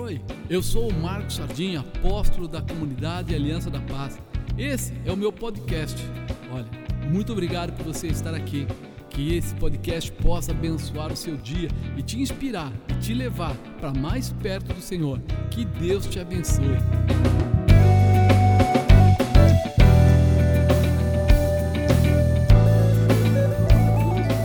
Oi, eu sou o Marcos Sardinha, apóstolo da comunidade Aliança da Paz. Esse é o meu podcast. Olha, muito obrigado por você estar aqui. Que esse podcast possa abençoar o seu dia e te inspirar e te levar para mais perto do Senhor. Que Deus te abençoe.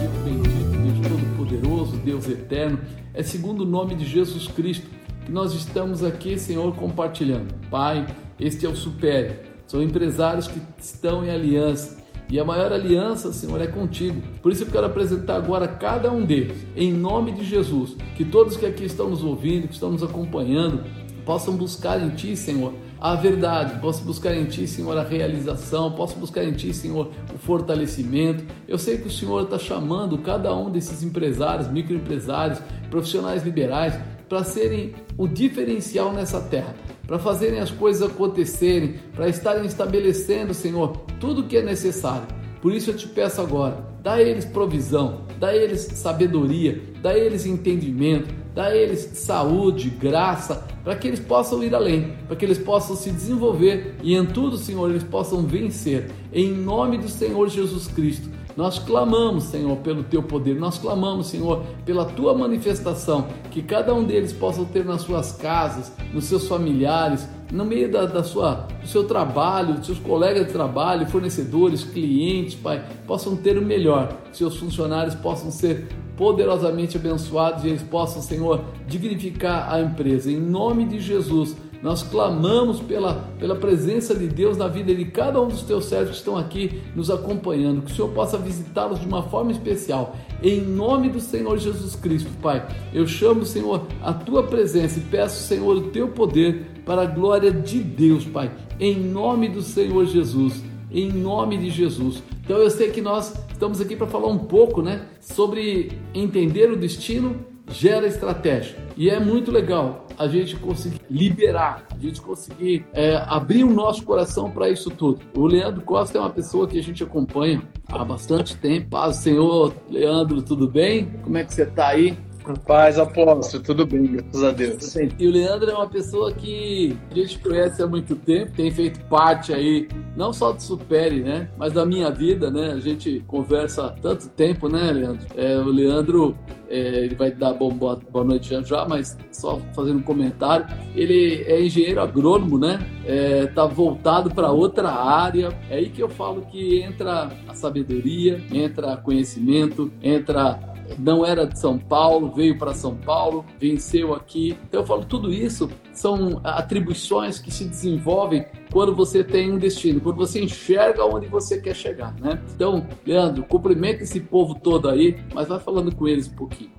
Deus bendito, Deus todo-poderoso, Deus eterno, é segundo o nome de Jesus Cristo que nós estamos aqui, Senhor, compartilhando. Pai, este é o Supere. São empresários que estão em aliança. E a maior aliança, Senhor, é contigo. Por isso eu quero apresentar agora cada um deles, em nome de Jesus. Que todos que aqui estão nos ouvindo, que estão nos acompanhando, possam buscar em Ti, Senhor, a verdade, possam buscar em Ti, Senhor, a realização, possam buscar em Ti, Senhor, o fortalecimento. Eu sei que o Senhor está chamando cada um desses empresários, microempresários, profissionais liberais, para serem o diferencial nessa terra, para fazerem as coisas acontecerem, para estarem estabelecendo, Senhor, tudo o que é necessário. Por isso eu te peço agora, dá a eles provisão, dá a eles sabedoria, dá a eles entendimento, dá a eles saúde, graça, para que eles possam ir além, para que eles possam se desenvolver e em tudo, Senhor, eles possam vencer. Em nome do Senhor Jesus Cristo. Nós clamamos, Senhor, pelo teu poder, nós clamamos, Senhor, pela tua manifestação, que cada um deles possa ter nas suas casas, nos seus familiares, no meio da, da sua, do seu trabalho, dos seus colegas de trabalho, fornecedores, clientes, Pai, possam ter o melhor, seus funcionários possam ser poderosamente abençoados e eles possam, Senhor, dignificar a empresa. Em nome de Jesus, nós clamamos pela, pela presença de Deus na vida de cada um dos teus servos que estão aqui nos acompanhando. Que o Senhor possa visitá-los de uma forma especial. Em nome do Senhor Jesus Cristo, Pai, eu chamo, Senhor, a tua presença e peço, Senhor, o teu poder para a glória de Deus, Pai. Em nome do Senhor Jesus. Em nome de Jesus. Então eu sei que nós estamos aqui para falar um pouco, né, sobre entender o destino gera estratégia. E é muito legal a gente conseguir liberar, a gente conseguir é, abrir o nosso coração para isso tudo. O Leandro Costa é uma pessoa que a gente acompanha há bastante tempo. Paz, Senhor, Leandro, tudo bem? Como é que você está aí? Paz, apóstolo, tudo bem, graças a Deus. E o Leandro é uma pessoa que a gente conhece há muito tempo, tem feito parte aí, não só do Supere, né, mas da minha vida, né, a gente conversa há tanto tempo, né, Leandro? É, o Leandro, é, ele vai dar bom, boa, boa noite já, já, mas só fazendo um comentário, ele é engenheiro agrônomo, né, é, tá voltado para outra área, é aí que eu falo que entra a sabedoria, entra conhecimento, entra não era de São Paulo, veio para São Paulo, venceu aqui. Então eu falo, tudo isso são atribuições que se desenvolvem quando você tem um destino, quando você enxerga onde você quer chegar, né? Então, Leandro, cumprimenta esse povo todo aí, mas vai falando com eles um pouquinho.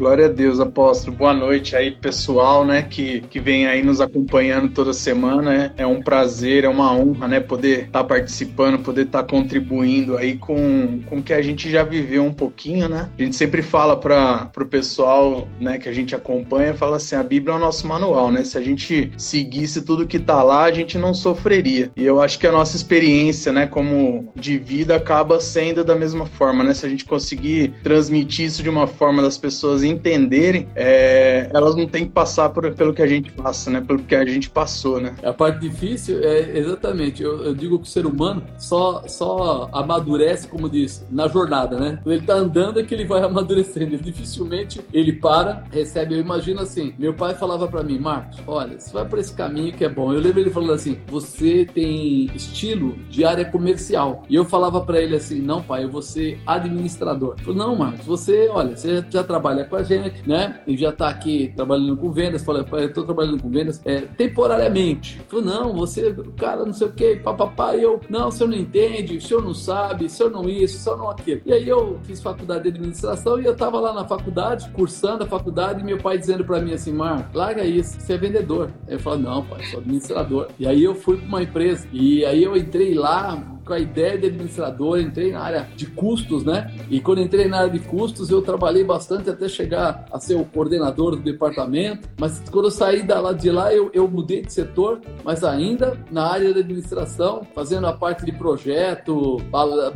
Glória a Deus, apóstolo. Boa noite aí, pessoal, né, que, que vem aí nos acompanhando toda semana. É, é um prazer, é uma honra, né, poder estar tá participando, poder estar tá contribuindo aí com, o que a gente já viveu um pouquinho, né? A gente sempre fala para o pessoal, né, que a gente acompanha, fala assim, a Bíblia é o nosso manual, né? Se a gente seguisse tudo que tá lá, a gente não sofreria. E eu acho que a nossa experiência, né, como de vida acaba sendo da mesma forma, né? Se a gente conseguir transmitir isso de uma forma das pessoas entenderem, é, elas não têm que passar por, pelo que a gente passa, né? Pelo que a gente passou, né? A parte difícil é exatamente. Eu, eu digo que o ser humano só, só amadurece, como diz, na jornada, né? Quando ele tá andando é que ele vai amadurecendo. Ele, dificilmente ele para, recebe. Eu imagino assim: meu pai falava para mim, Marcos, olha, você vai por esse caminho que é bom. Eu lembro ele falando assim: você tem estilo de área comercial. E eu falava para ele assim: não, pai, eu vou ser administrador. Falou, não, Marcos, você, olha, você já trabalha com gente, né? E já está aqui trabalhando com vendas. Falei, eu estou trabalhando com vendas é, temporariamente. Falei, não, você, cara, não sei o que, papapá. E eu, não, o senhor não entende, o senhor não sabe, o senhor não isso, o senhor não aquilo. E aí eu fiz faculdade de administração e eu estava lá na faculdade, cursando a faculdade, e meu pai dizendo para mim assim, Mar, larga isso, você é vendedor. Eu falei, não, pai, sou administrador. E aí eu fui para uma empresa. E aí eu entrei lá, com a ideia de administrador, entrei na área de custos, né? E quando entrei na área de custos, eu trabalhei bastante até chegar a ser o coordenador do departamento. Mas quando eu saí da lá de lá, eu, eu mudei de setor, mas ainda na área de administração, fazendo a parte de projeto,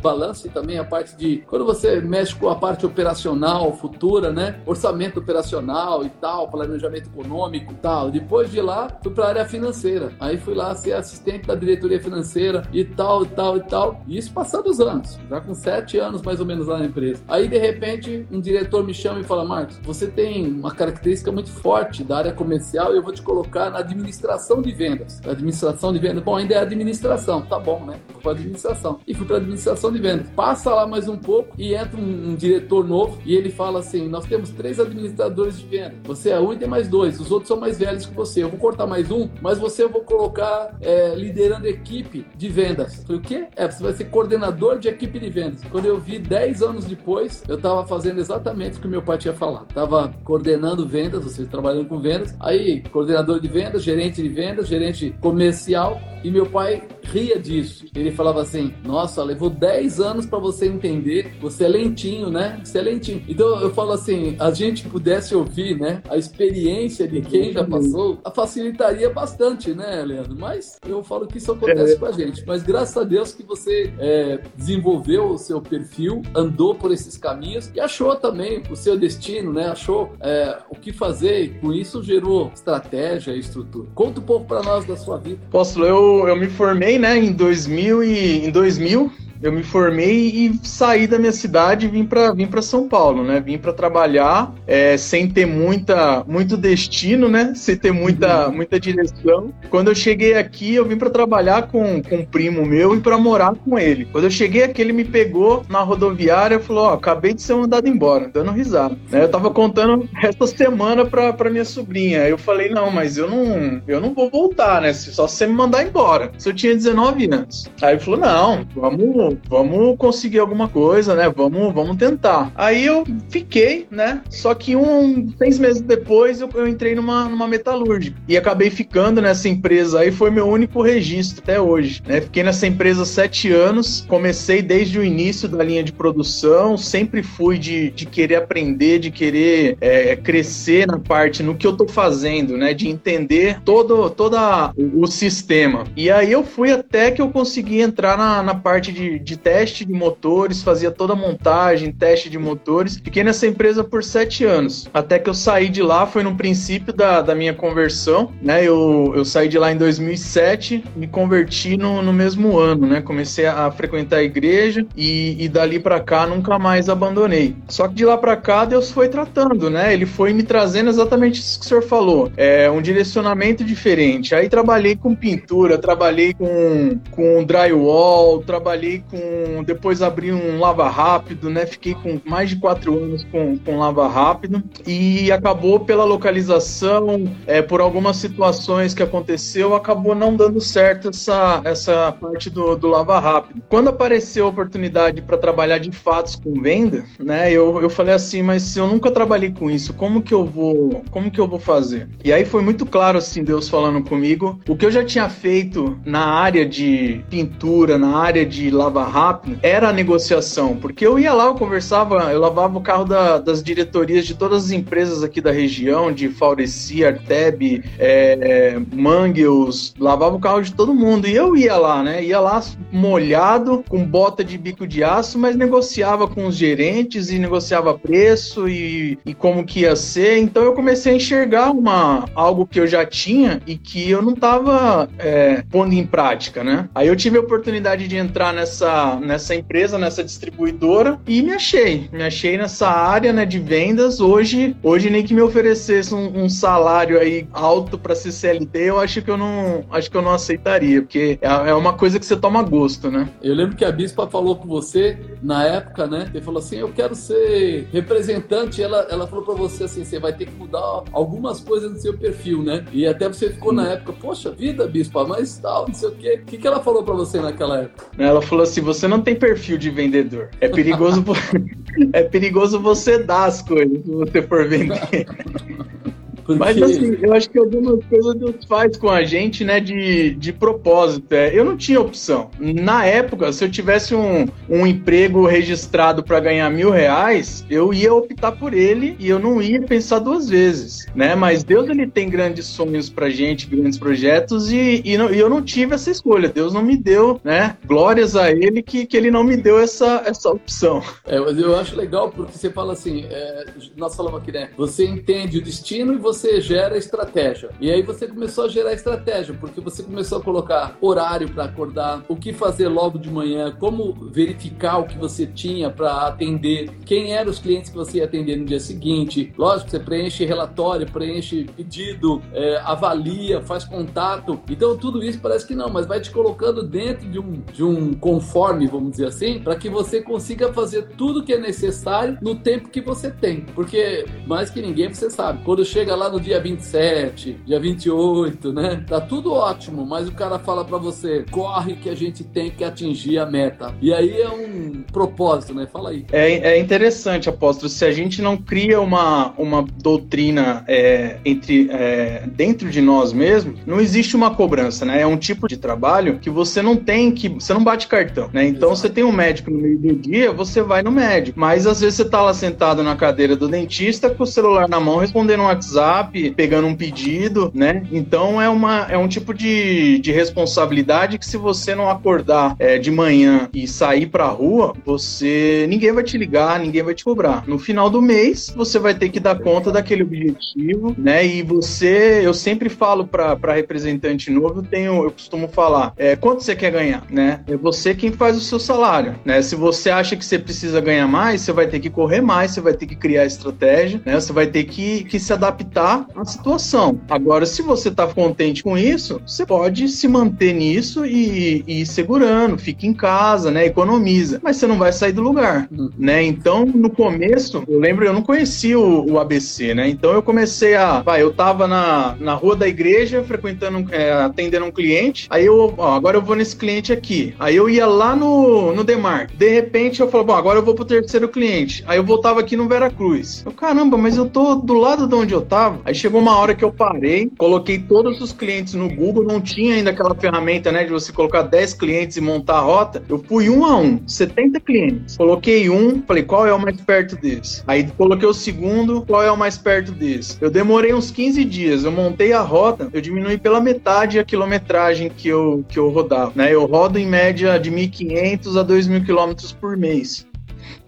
balanço e também a parte de quando você mexe com a parte operacional futura, né? Orçamento operacional e tal, planejamento econômico e tal. Depois de lá, fui para a área financeira. Aí fui lá ser assistente da diretoria financeira e tal, e tal, e tal. E isso passando os anos, já com sete anos mais ou menos lá na empresa. Aí de repente, um diretor me chama e fala: Marcos, você tem uma característica muito forte da área comercial e eu vou te colocar na administração de vendas. Administração de vendas, bom, ainda é administração, tá bom, né? Vou para administração. E fui para administração de vendas. Passa lá mais um pouco e entra um, um, diretor novo e ele fala assim: Nós temos três administradores de vendas. Você é um e tem mais dois. Os outros são mais velhos que você. Eu vou cortar mais um, mas você eu vou colocar é, liderando equipe de vendas. Falei, o quê? É, você vai ser coordenador de equipe de vendas. Quando eu vi 10 anos depois, eu estava fazendo exatamente o que meu pai tinha falado. Tava coordenando vendas, você trabalhando com vendas. Aí, coordenador de vendas, gerente de vendas, gerente comercial. E meu pai ria disso. Ele falava assim: Nossa, levou 10 anos para você entender. Você é lentinho, né? Você é lentinho. Então eu falo assim: a gente pudesse ouvir, né? A experiência de quem já passou, facilitaria bastante, né, Leandro? Mas eu falo que isso acontece é. com a gente. Mas graças a Deus que você é, desenvolveu o seu perfil, andou por esses caminhos e achou também o seu destino, né? Achou é, o que fazer e com isso gerou estratégia e estrutura. Conta um pouco para nós da sua vida. Apóstolo, eu, eu me formei, né, em 2000 e em 2000 eu me formei e saí da minha cidade e vim para vim para São Paulo, né? Vim para trabalhar é, sem ter muita muito destino, né? Sem ter muita uhum. muita direção. Quando eu cheguei aqui, eu vim para trabalhar com, com um primo meu e para morar com ele. Quando eu cheguei aqui, ele me pegou na rodoviária e falou: "Ó, oh, acabei de ser mandado embora", dando risada. Né? Eu tava contando essa semana para minha sobrinha. Eu falei: "Não, mas eu não eu não vou voltar, né? Só se você me mandar embora". Se eu tinha 19 anos. Aí ele falou: "Não, vamos vamos, conseguir alguma coisa, né? Vamos, vamos tentar. Aí eu fiquei, né? Só que um, seis meses depois eu, eu entrei numa, numa metalúrgica e acabei ficando nessa empresa aí, foi meu único registro até hoje, né? Fiquei nessa empresa sete anos, comecei desde o início da linha de produção, sempre fui de, de querer aprender, de querer é, crescer na parte, no que eu tô fazendo, né? De entender todo, todo o, sistema. E aí eu fui até que eu consegui entrar na, na parte de de, teste de motores, fazia toda a montagem, teste de motores. Fiquei nessa empresa por sete anos. Até que eu saí de lá, foi no princípio da, da minha conversão, né? Eu, eu saí de lá em 2007, me converti no, no mesmo ano, né? Comecei a, frequentar a igreja e, e dali para cá nunca mais abandonei. Só que de lá para cá Deus foi tratando, né? Ele foi me trazendo exatamente isso que o senhor falou, é um direcionamento diferente. Aí trabalhei com pintura, trabalhei com, com drywall, trabalhei com. Depois abri um lava rápido, né? Fiquei com mais de quatro anos com, com lava rápido e acabou pela localização, é, por algumas situações que aconteceu, acabou não dando certo essa, essa parte do, do lava rápido. Quando apareceu a oportunidade para trabalhar de fatos com venda, né? Eu, eu falei assim, mas se eu nunca trabalhei com isso, como que eu vou, como que eu vou fazer? E aí foi muito claro assim Deus falando comigo, o que eu já tinha feito na área de pintura, na área de lava rápido era a negociação, porque eu ia lá, eu conversava, eu lavava o carro da, das diretorias de todas as empresas aqui da região, de Faureci, Arteb, é, Mangels, lavava o carro de todo mundo. E eu ia lá, né? Ia lá molhado, com bota de bico de aço, mas negociava com os gerentes e negociava preço e, e como que ia ser. Então eu comecei a enxergar uma, algo que eu já tinha e que eu não estava é, pondo em prática, né? Aí eu tive a oportunidade de entrar nessa nessa, nessa empresa, nessa distribuidora e me achei. Me achei nessa área né, de vendas. Hoje, hoje nem que me oferecesse um, um salário aí alto para ser CLT, eu acho que eu não acho que eu não aceitaria, porque é, é uma coisa que você toma gosto, né? Eu lembro que a Bispa falou com você na época, né? Ele falou assim: eu quero ser representante. Ela, ela falou para você assim: você vai ter que mudar algumas coisas no seu perfil, né? E até você ficou na época, poxa vida, Bispa, mas tal, não sei o quê. O que, que ela falou para você naquela época? Ela falou assim: você não tem perfil de vendedor. É perigoso, é perigoso você dar as coisas se você for vender. Porque... Mas assim, eu acho que algumas coisas Deus faz com a gente, né, de, de propósito. É, eu não tinha opção. Na época, se eu tivesse um, um emprego registrado para ganhar mil reais, eu ia optar por ele e eu não ia pensar duas vezes, né? Mas Deus, ele tem grandes sonhos pra gente, grandes projetos e, e, não, e eu não tive essa escolha. Deus não me deu, né? Glórias a ele que, que ele não me deu essa, essa opção. É, mas eu acho legal porque você fala assim, é, nós falamos aqui, né? Você entende o destino e você gera estratégia. E aí você começou a gerar estratégia, porque você começou a colocar horário para acordar, o que fazer logo de manhã, como verificar o que você tinha para atender, quem eram os clientes que você ia atender no dia seguinte. Lógico, você preenche relatório, preenche pedido, é, avalia, faz contato. Então tudo isso parece que não, mas vai te colocando dentro de um, de um conforme, vamos dizer assim, para que você consiga fazer tudo que é necessário no tempo que você tem. Porque mais que ninguém você sabe, quando chega lá no dia 27, dia 28, né? Tá tudo ótimo, mas o cara fala para você, corre que a gente tem que atingir a meta. E aí é um propósito, né? Fala aí. É, é interessante, apóstolo, se a gente não cria uma, uma doutrina é, entre é, dentro de nós mesmos, não existe uma cobrança, né? É um tipo de trabalho que você não tem que. Você não bate cartão, né? Então Exato. você tem um médico no meio do dia, você vai no médico. Mas às vezes você tá lá sentado na cadeira do dentista com o celular na mão, respondendo um WhatsApp, pegando um pedido, né? Então é, uma, é um tipo de, de responsabilidade que se você não acordar é, de manhã e sair pra rua, você. ninguém vai te ligar, ninguém vai te cobrar. No final do mês, você vai ter que dar conta daquele objetivo, né? E você, eu sempre falo para representante novo, eu tenho, eu costumo falar, é, quanto você quer ganhar, né? É você quem faz o seu salário, né? Se você acha que você precisa ganhar mais, você vai ter que correr mais, você vai ter que criar estratégia, né? Você vai ter que, que se adaptar à situação. Agora, se você tá contente com isso, você pode se manter nisso e, e ir segurando, fica em casa, né? Economiza, mas você não vai sair do lugar, uhum. né? Então, no começo, eu lembro, eu não conhecia o, o ABC, né? Então eu comecei a, vai, eu tava na, na rua da igreja, frequentando, é, atendendo um cliente, aí eu, ó, agora eu vou nesse cliente aqui. Aí eu ia lá no, no Demar. De repente eu falo, bom, agora eu vou pro terceiro cliente. Aí eu voltava aqui no Vera Cruz. Eu, caramba, mas eu tô do lado de onde eu tava. Aí chegou uma hora que eu parei, coloquei todos os clientes no Google, não tinha ainda aquela ferramenta, né, de você colocar 10 clientes e montar a rota. Eu fui um a um, 70 clientes. Coloquei um, falei, qual é o mais perto desse? Aí coloquei o segundo, qual é o mais perto desse? Eu demorei uns 15 dias, eu montei a rota, eu diminui pela metade a quilometragem que eu, que eu rodava, né? Eu rodo em média de 1.500 a 2.000 quilômetros por mês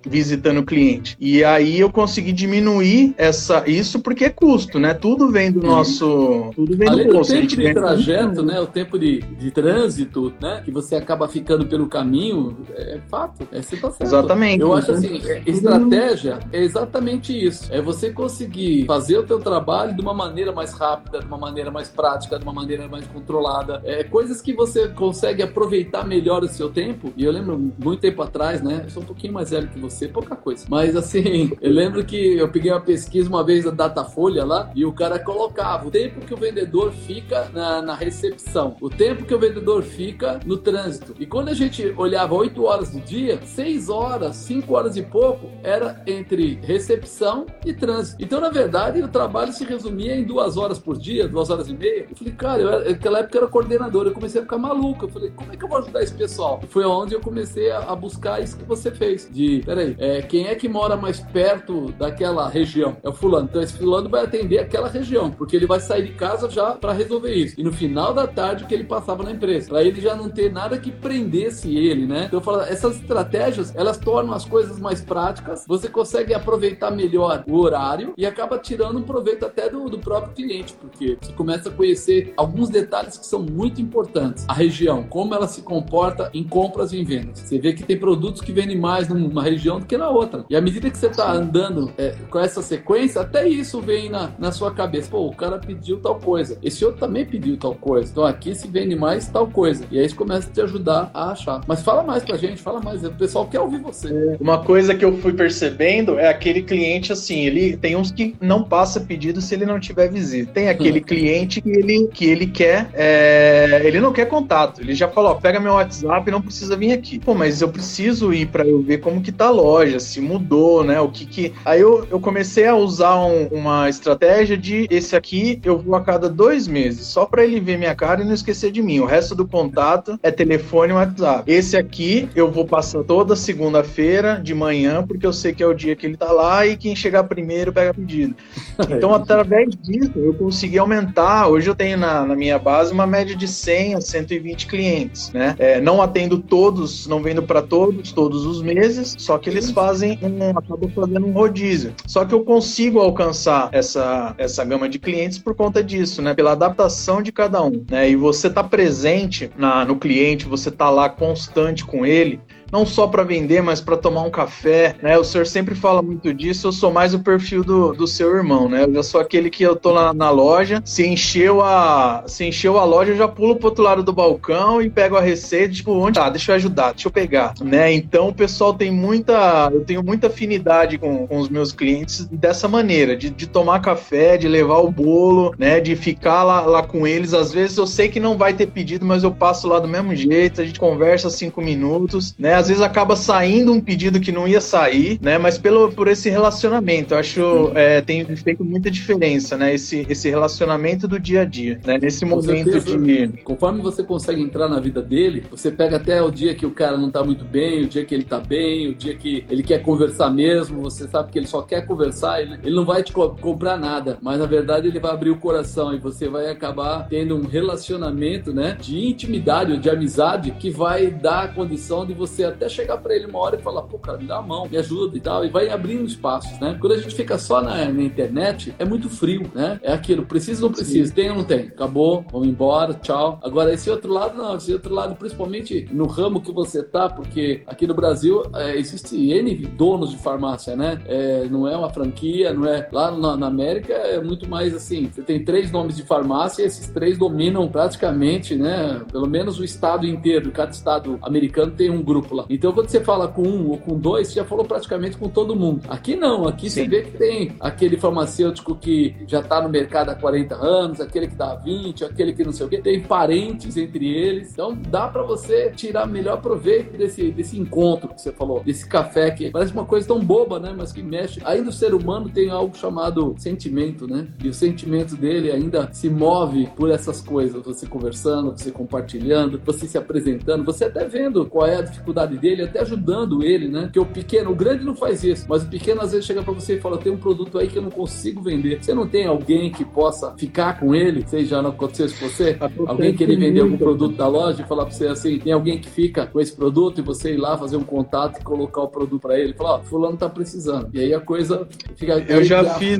visitando o cliente. E aí eu consegui diminuir essa, isso porque é custo, né? Tudo vem do nosso. Tudo vem Além do bolso. tempo de trajeto, né? O tempo de, de trânsito, né? Que você acaba ficando pelo caminho, é fato. É certo. Exatamente. Eu acho assim, é, estratégia é exatamente isso. É você conseguir fazer o teu trabalho de uma maneira mais rápida, de uma maneira mais prática, de uma maneira mais controlada. É coisas que você consegue aproveitar melhor o seu tempo. E eu lembro muito tempo atrás, né? Eu sou um pouquinho mais velho que você ser pouca coisa. Mas assim, eu lembro que eu peguei uma pesquisa uma vez da Datafolha lá e o cara colocava o tempo que o vendedor fica na, na recepção, o tempo que o vendedor fica no trânsito. E quando a gente olhava 8 horas do dia, 6 horas, 5 horas e pouco era entre recepção e trânsito. Então, na verdade, o trabalho se resumia em duas horas por dia, duas horas e meia. Eu falei, cara, eu, naquela época eu era coordenador, eu comecei a ficar maluco. Eu falei, como é que eu vou ajudar esse pessoal? Foi onde eu comecei a, a buscar isso que você fez. De, peraí, é, quem é que mora mais perto daquela região? É o fulano. Então esse fulano vai atender aquela região, porque ele vai sair de casa já para resolver isso. E no final da tarde que ele passava na empresa, para ele já não ter nada que prendesse ele, né? Então eu falo, essas estratégias, elas tornam as coisas mais práticas, você consegue aproveitar melhor o horário e acaba tirando um proveito até do, do próprio cliente, porque você começa a conhecer alguns detalhes que são muito importantes. A região, como ela se comporta em compras e em vendas. Você vê que tem produtos que vendem mais numa região do que na outra. E à medida que você tá andando é, com essa sequência, até isso vem na, na sua cabeça. Pô, o cara pediu tal coisa. Esse outro também pediu tal coisa. Então aqui se vende mais tal coisa. E aí isso começa a te ajudar a achar. Mas fala mais pra gente, fala mais. O pessoal quer ouvir você. É, uma coisa que eu fui percebendo é aquele cliente assim, ele tem uns que não passa pedido se ele não tiver visita. Tem aquele cliente que ele, que ele quer, é, ele não quer contato. Ele já falou, ó, pega meu WhatsApp, não precisa vir aqui. Pô, mas eu preciso ir para eu ver como que tá loja, se mudou, né? O que que. Aí eu, eu comecei a usar um, uma estratégia de esse aqui eu vou a cada dois meses, só para ele ver minha cara e não esquecer de mim. O resto do contato é telefone e WhatsApp. Esse aqui eu vou passar toda segunda-feira de manhã, porque eu sei que é o dia que ele tá lá e quem chegar primeiro pega pedido. Então, através disso, eu consegui aumentar. Hoje eu tenho na, na minha base uma média de 100 a 120 clientes, né? É, não atendo todos, não vendo para todos, todos os meses, só que eles fazem um, acabam fazendo um rodízio. Só que eu consigo alcançar essa, essa gama de clientes por conta disso, né? Pela adaptação de cada um, né? E você tá presente na, no cliente, você tá lá constante com ele, não só para vender, mas para tomar um café, né? O senhor sempre fala muito disso, eu sou mais o perfil do, do seu irmão, né? Eu sou aquele que eu tô lá na loja, se encheu a se encheu a loja, eu já pulo pro outro lado do balcão e pego a receita, tipo, onde tá? Deixa eu ajudar, deixa eu pegar, né? Então o pessoal tem muita, eu tenho muita afinidade com, com os meus clientes dessa maneira, de, de tomar café, de levar o bolo, né? De ficar lá, lá com eles. Às vezes eu sei que não vai ter pedido, mas eu passo lá do mesmo jeito, a gente conversa cinco minutos, né? Às vezes acaba saindo um pedido que não ia sair, né? Mas pelo, por esse relacionamento, eu acho é, tem feito muita diferença, né? Esse, esse relacionamento do dia a dia, né? Nesse Com momento certeza. de. Conforme você consegue entrar na vida dele, você pega até o dia que o cara não tá muito bem, o dia que ele tá bem, o dia que ele quer conversar mesmo, você sabe que ele só quer conversar, ele, ele não vai te co comprar nada, mas na verdade ele vai abrir o coração e você vai acabar tendo um relacionamento, né? De intimidade, de amizade, que vai dar a condição de você até chegar para ele uma hora e falar, pô, cara, me dá a mão, me ajuda e tal, e vai abrindo espaços, né? Quando a gente fica só na, na internet, é muito frio, né? É aquilo, precisa ou não precisa, tem ou não tem, acabou, vamos embora, tchau. Agora, esse outro lado, não, esse outro lado, principalmente no ramo que você tá, porque aqui no Brasil é, existe N donos de farmácia, né? É, não é uma franquia, não é. Lá na, na, América é muito mais assim, você tem três nomes de farmácia e esses três dominam praticamente, né? Pelo menos o estado inteiro, cada estado americano tem um grupo lá. Então, quando você fala com um ou com dois, você já falou praticamente com todo mundo. Aqui não, aqui Sim. você vê que tem aquele farmacêutico que já está no mercado há 40 anos, aquele que dá 20, aquele que não sei o quê, tem parentes entre eles. Então, dá para você tirar melhor proveito desse, desse encontro que você falou, desse café que parece uma coisa tão boba, né? Mas que mexe. Ainda o ser humano tem algo chamado sentimento, né? E o sentimento dele ainda se move por essas coisas. Você conversando, você compartilhando, você se apresentando, você até vendo qual é a dificuldade dele, até ajudando ele, né? Que o pequeno, o grande não faz isso, mas o pequeno às vezes chega para você e fala: tem um produto aí que eu não consigo vender. Você não tem alguém que possa ficar com ele? Sei já não aconteceu isso com você? Alguém que ele vender algum produto da loja e falar para você assim: tem alguém que fica com esse produto e você ir lá fazer um contato e colocar o produto para ele? Falar: ó, fulano tá precisando. E aí a coisa fica. Eu já fiz,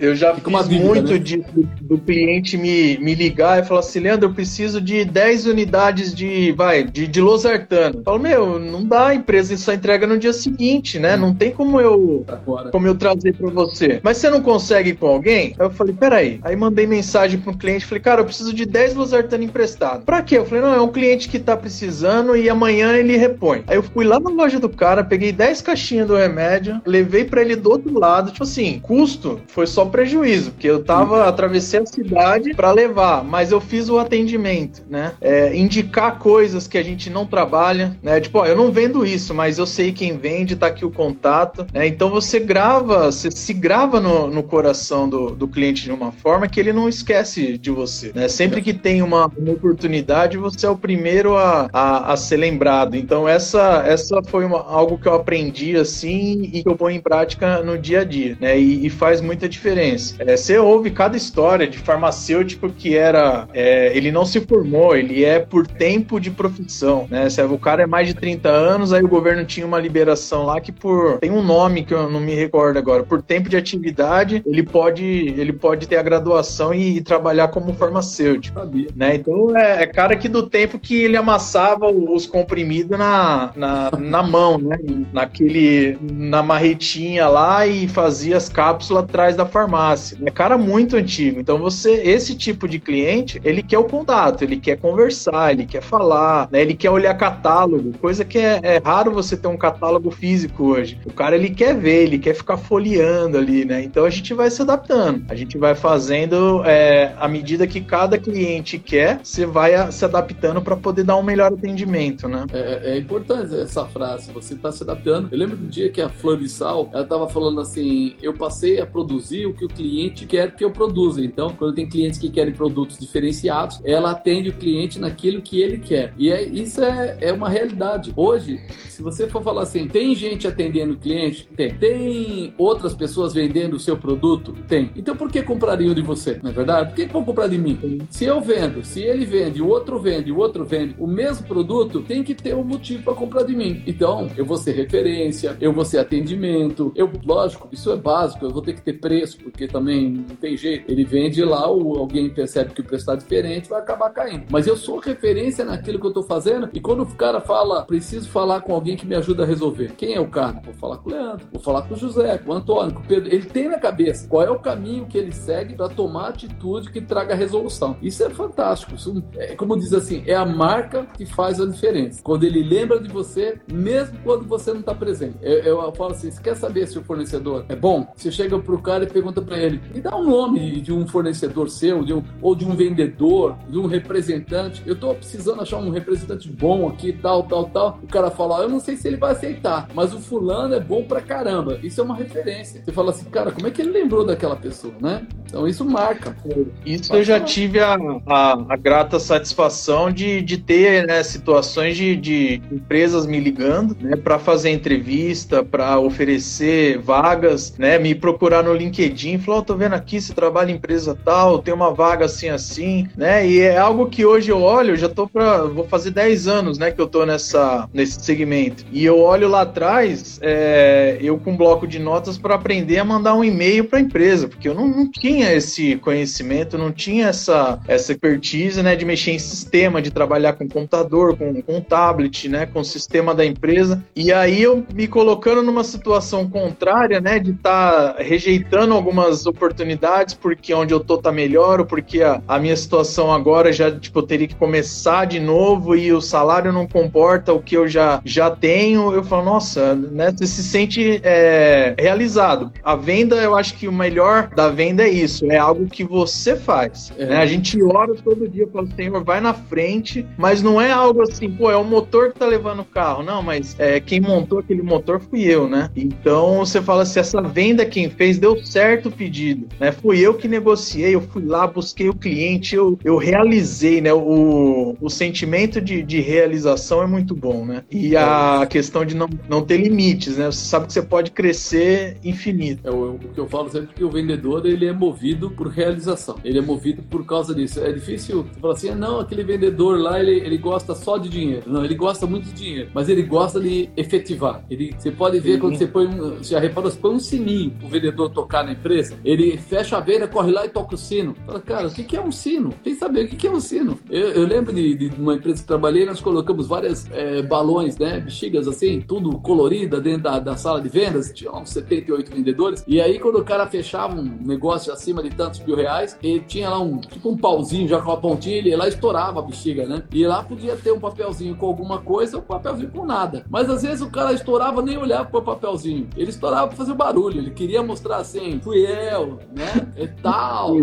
eu já fiz dívida, muito né? de, do, do, cliente me, me ligar e falar assim: Leandro, eu preciso de 10 unidades de, vai, de, de losartano. Eu falo, meu, não dá, a empresa só entrega no dia seguinte, né? Não tem como eu como eu trazer para você. Mas você não consegue com alguém? Aí eu falei, peraí. Aí mandei mensagem para um cliente, falei, cara, eu preciso de 10 losartano emprestado. Pra quê? Eu falei, não, é um cliente que tá precisando e amanhã ele repõe. Aí eu fui lá na loja do cara, peguei 10 caixinhas do remédio, levei para ele do outro lado, tipo assim, custo foi só prejuízo, porque eu tava, atravessei a cidade para levar, mas eu fiz o atendimento, né? É, indicar coisas que a gente não trabalha, né? Tipo, ó, eu não vendo isso, mas eu sei quem vende, tá aqui o contato, né? Então você grava, você se grava no, no coração do, do cliente de uma forma que ele não esquece de você, né? Sempre que tem uma, uma oportunidade, você é o primeiro a, a, a ser lembrado. Então essa, essa foi uma, algo que eu aprendi assim e que eu ponho em prática no dia a dia, né? E, e faz muita diferença. É, você ouve cada história de farmacêutico que era, é, ele não se formou, ele é por tempo de profissão, né? O cara é mais de 30 anos, aí o governo tinha uma liberação lá que por tem um nome que eu não me recordo agora, por tempo de atividade, ele pode ele pode ter a graduação e, e trabalhar como farmacêutico, Sabia. né? Então é, é, cara que do tempo que ele amassava os comprimidos na, na, na mão, né? Naquele na marretinha lá e fazia as cápsulas atrás da farmácia. É cara muito antigo. Então você esse tipo de cliente, ele quer o contato, ele quer conversar, ele quer falar, né? Ele quer olhar catálogo, coisa que que é, é, raro você ter um catálogo físico hoje. O cara ele quer ver, ele quer ficar folheando ali, né? Então a gente vai se adaptando, a gente vai fazendo é, à medida que cada cliente quer, você vai a, se adaptando para poder dar um melhor atendimento, né? É, é, é importante essa frase, você está se adaptando. Eu lembro do dia que a Florissal, ela estava falando assim, eu passei a produzir o que o cliente quer que eu produza. Então, quando tem clientes que querem produtos diferenciados, ela atende o cliente naquilo que ele quer. E é, isso é, é uma realidade. Hoje, se você for falar assim, tem gente atendendo cliente? Tem. Tem outras pessoas vendendo o seu produto? Tem. Então por que comprariam de você? Não é verdade? Por que vão comprar de mim? Se eu vendo, se ele vende, o outro vende, o outro vende, o mesmo produto, tem que ter um motivo para comprar de mim. Então, eu vou ser referência, eu vou ser atendimento, eu, lógico, isso é básico, eu vou ter que ter preço, porque também não tem jeito. Ele vende lá, o, alguém percebe que o preço está diferente, vai acabar caindo. Mas eu sou referência naquilo que eu estou fazendo, e quando o cara fala, preciso falar com alguém que me ajuda a resolver. Quem é o cara? Vou falar com o Leandro, vou falar com o José, com o Antônio, com o Pedro. Ele tem na cabeça qual é o caminho que ele segue para tomar atitude que traga resolução. Isso é fantástico. Isso é, como diz assim, é a marca que faz a diferença. Quando ele lembra de você, mesmo quando você não está presente. Eu, eu, falo assim, você quer saber se o fornecedor é bom? Você chega pro cara e pergunta para ele, me dá um nome de um fornecedor seu, de um, ou de um vendedor, de um representante. Eu estou precisando achar um representante bom aqui, tal, tal, tal. O cara fala, eu não sei se ele vai aceitar, mas o fulano é bom pra caramba. Isso é uma referência. Você fala assim, cara, como é que ele lembrou daquela pessoa, né? Então isso marca. Isso eu já tive a, a, a grata satisfação de, de ter né, situações de, de empresas me ligando né, para fazer entrevista, para oferecer vagas, né, me procurar no LinkedIn, falar, oh, tô vendo aqui, você trabalha em empresa tal, tem uma vaga assim assim, né? E é algo que hoje eu olho, eu já tô para vou fazer 10 anos, né, que eu tô nessa nesse segmento. E eu olho lá atrás, é, eu com um bloco de notas para aprender a mandar um e-mail para a empresa, porque eu não, não, tinha esse conhecimento, não tinha essa, essa expertise né, de mexer em sistema, de trabalhar com computador, com, com tablet, né, com o sistema da empresa. E aí eu me colocando numa situação contrária, né, de estar tá rejeitando algumas oportunidades porque onde eu tô tá melhor, ou porque a, a minha situação agora já tipo, eu teria que começar de novo e o salário não comporta o que eu já, já tenho, eu falo, nossa, né? Você se sente é, realizado. A venda, eu acho que o melhor da venda é isso, é algo que você faz. É. Né? A gente ora todo dia, fala, Senhor, vai na frente, mas não é algo assim, pô, é o motor que tá levando o carro. Não, mas é, quem montou aquele motor fui eu, né? Então você fala se essa venda quem fez deu certo o pedido, né? Fui eu que negociei, eu fui lá, busquei o cliente, eu, eu realizei, né? O, o sentimento de, de realização é muito bom, né? E a a questão de não, não ter limites, né? Você sabe que você pode crescer infinito. É o, que eu falo sempre que o vendedor ele é movido por realização. Ele é movido por causa disso. É difícil você falar assim, ah, não, aquele vendedor lá ele, ele gosta só de dinheiro. Não, ele gosta muito de dinheiro, mas ele gosta de efetivar. Ele, você pode ver Sim. quando você põe um, já reparou, você põe um sininho o vendedor tocar na empresa, ele fecha a venda, corre lá e toca o sino. Fala, cara, o que, que é um sino? Tem que saber o que, que é um sino. Eu, eu lembro de, de, uma empresa que trabalhei, nós colocamos várias é, balões, né, bexigas assim, tudo colorida dentro da, da sala de vendas, tinha uns 78 vendedores. E aí, quando o cara fechava um negócio acima de tantos mil reais, ele tinha lá um tipo um pauzinho já com a pontinha, ele lá estourava a bexiga, né? E lá podia ter um papelzinho com alguma coisa, ou um papelzinho com nada. Mas às vezes o cara estourava nem olhava pro papelzinho. Ele estourava pra fazer barulho. Ele queria mostrar assim, fui eu, né? E tal.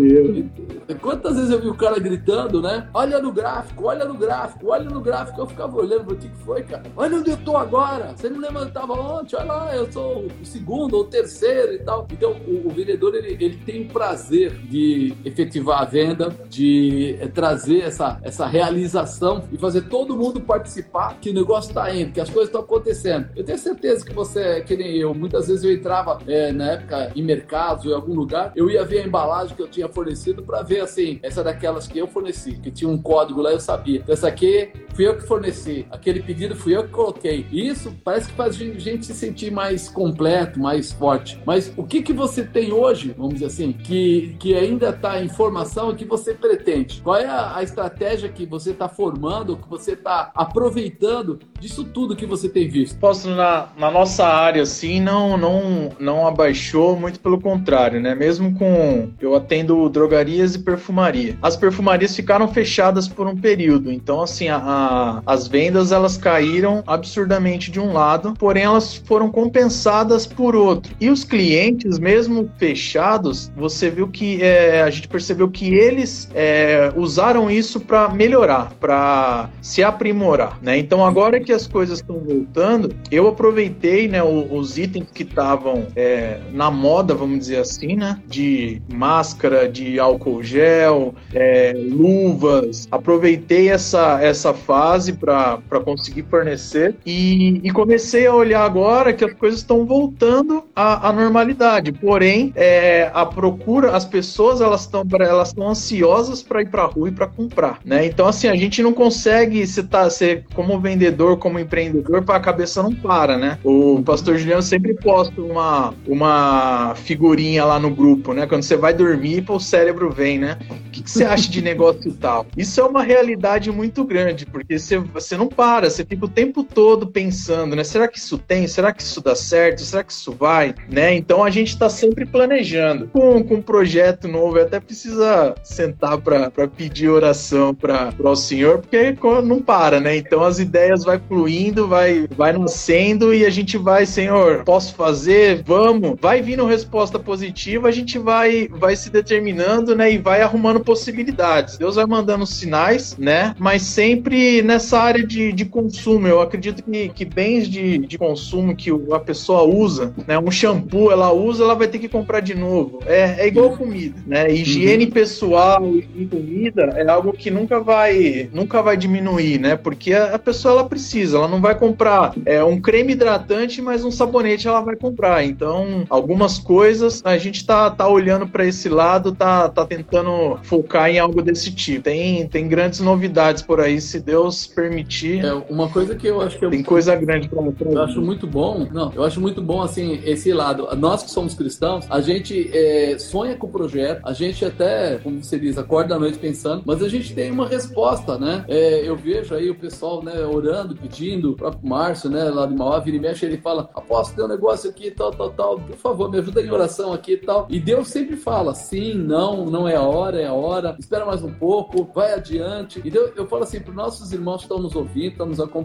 Quantas vezes eu vi o cara gritando, né? Olha no gráfico, olha no gráfico, olha no gráfico. Eu ficava olhando, o que foi, cara? Olha onde eu tô agora. Você não levantava ontem, olha lá, eu sou o segundo ou terceiro e tal. Então, o, o vendedor, ele, ele tem o prazer de efetivar a venda, de é, trazer essa, essa realização e fazer todo mundo participar que o negócio está indo, que as coisas estão acontecendo. Eu tenho certeza que você é que nem eu. Muitas vezes eu entrava é, na época em mercados ou em algum lugar, eu ia ver a embalagem que eu tinha fornecido para ver assim, essa daquelas que eu forneci, que tinha um código lá, eu sabia. Então, essa aqui fui eu que forneci, aquele pedido fui eu que coloquei. Isso parece que faz a gente se sentir mais completo, mais forte. Mas o que, que você tem hoje, vamos dizer assim, que, que ainda está em formação e que você pretende? Qual é a, a estratégia que você está formando, que você está aproveitando disso tudo que você tem visto? Posso, na, na nossa área, assim, não, não, não abaixou, muito pelo contrário, né? Mesmo com. Eu atendo drogarias e perfumaria. As perfumarias ficaram fechadas por um período, então, assim, a, a as vendas elas caíram caíram absurdamente de um lado, porém elas foram compensadas por outro. E os clientes, mesmo fechados, você viu que é, a gente percebeu que eles é, usaram isso para melhorar, para se aprimorar, né? Então agora que as coisas estão voltando, eu aproveitei, né, os itens que estavam é, na moda, vamos dizer assim, né, de máscara, de álcool gel, é, luvas. Aproveitei essa essa fase para conseguir fornecer e, e, comecei a olhar agora que as coisas estão voltando à, à normalidade. Porém, é, a procura, as pessoas elas estão elas estão ansiosas para ir para a rua e para comprar, né? Então assim a gente não consegue se tá ser como vendedor, como empreendedor, para a cabeça não para, né? O pastor Juliano sempre posta uma uma figurinha lá no grupo, né? Quando você vai dormir, o cérebro vem, né? O que, que você acha de negócio e tal? Isso é uma realidade muito grande, porque você, você não para, você fica o tempo todo pensando, né? Será que isso tem? Será que isso dá certo? Será que isso vai? Né? Então a gente está sempre planejando. Com, com um projeto novo, até precisa sentar para pedir oração para o Senhor, porque não para, né? Então as ideias vai fluindo, vai, vai nascendo e a gente vai, Senhor, posso fazer? Vamos. Vai vindo resposta positiva, a gente vai, vai se determinando, né? E vai arrumando possibilidades. Deus vai mandando sinais, né? Mas sempre nessa área de, de consumo. Eu acredito que, que bens de, de consumo que a pessoa usa, né? Um shampoo ela usa, ela vai ter que comprar de novo. É, é igual comida, né? Higiene uhum. pessoal e comida é algo que nunca vai, nunca vai diminuir, né? Porque a, a pessoa ela precisa, ela não vai comprar é, um creme hidratante, mas um sabonete ela vai comprar. Então, algumas coisas a gente tá, tá olhando para esse lado, tá, tá tentando focar em algo desse tipo. Tem, tem grandes novidades por aí, se Deus permitir. É, uma coisa que eu acho que eu, tem coisa grande para mostrar. Eu acho muito bom, não, eu acho muito bom assim esse lado. Nós que somos cristãos, a gente é, sonha com o projeto, a gente até, como você diz, acorda à noite pensando, mas a gente tem uma resposta, né? É, eu vejo aí o pessoal, né, orando, pedindo, o próprio Márcio, né, lá de Mauá, vira e mexe, ele fala: Aposto, tem um negócio aqui, tal, tal, tal, por favor, me ajuda em oração aqui e tal. E Deus sempre fala: sim, não, não é a hora, é a hora, espera mais um pouco, vai adiante. E Deus, eu falo assim para nossos irmãos que estão nos ouvindo, estão nos acompanhando,